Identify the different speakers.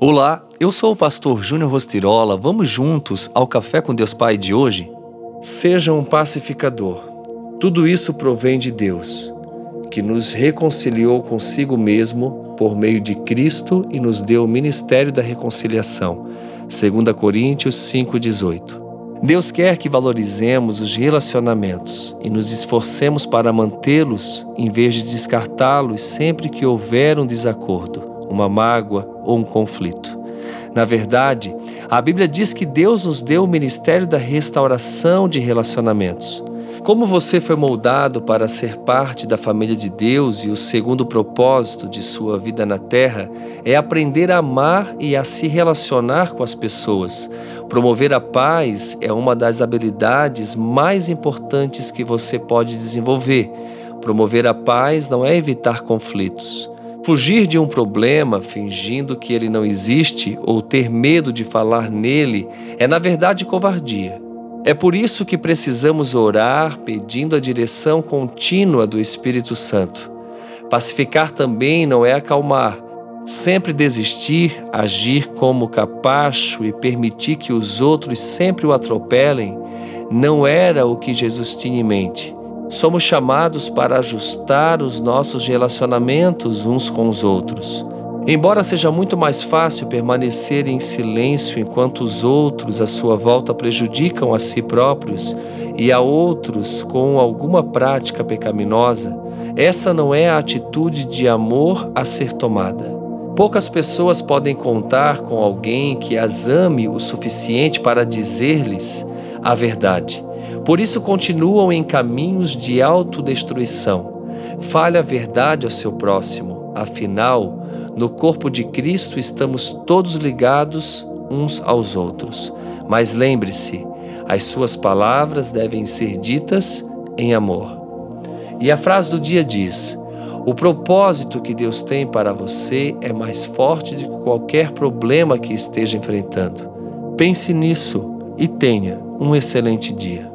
Speaker 1: Olá, eu sou o pastor Júnior Rostirola. Vamos juntos ao Café com Deus Pai de hoje?
Speaker 2: Seja um pacificador. Tudo isso provém de Deus, que nos reconciliou consigo mesmo por meio de Cristo e nos deu o ministério da reconciliação. 2 Coríntios 5:18. Deus quer que valorizemos os relacionamentos e nos esforcemos para mantê-los em vez de descartá-los sempre que houver um desacordo, uma mágoa ou um conflito. Na verdade, a Bíblia diz que Deus nos deu o ministério da restauração de relacionamentos. Como você foi moldado para ser parte da família de Deus e o segundo propósito de sua vida na terra é aprender a amar e a se relacionar com as pessoas. Promover a paz é uma das habilidades mais importantes que você pode desenvolver. Promover a paz não é evitar conflitos. Fugir de um problema fingindo que ele não existe ou ter medo de falar nele é, na verdade, covardia. É por isso que precisamos orar pedindo a direção contínua do Espírito Santo. Pacificar também não é acalmar. Sempre desistir, agir como capacho e permitir que os outros sempre o atropelem não era o que Jesus tinha em mente. Somos chamados para ajustar os nossos relacionamentos uns com os outros. Embora seja muito mais fácil permanecer em silêncio enquanto os outros à sua volta prejudicam a si próprios e a outros com alguma prática pecaminosa, essa não é a atitude de amor a ser tomada. Poucas pessoas podem contar com alguém que as ame o suficiente para dizer-lhes a verdade. Por isso continuam em caminhos de autodestruição. Fale a verdade ao seu próximo, afinal, no corpo de Cristo estamos todos ligados uns aos outros. Mas lembre-se, as suas palavras devem ser ditas em amor. E a frase do dia diz: O propósito que Deus tem para você é mais forte do que qualquer problema que esteja enfrentando. Pense nisso e tenha um excelente dia.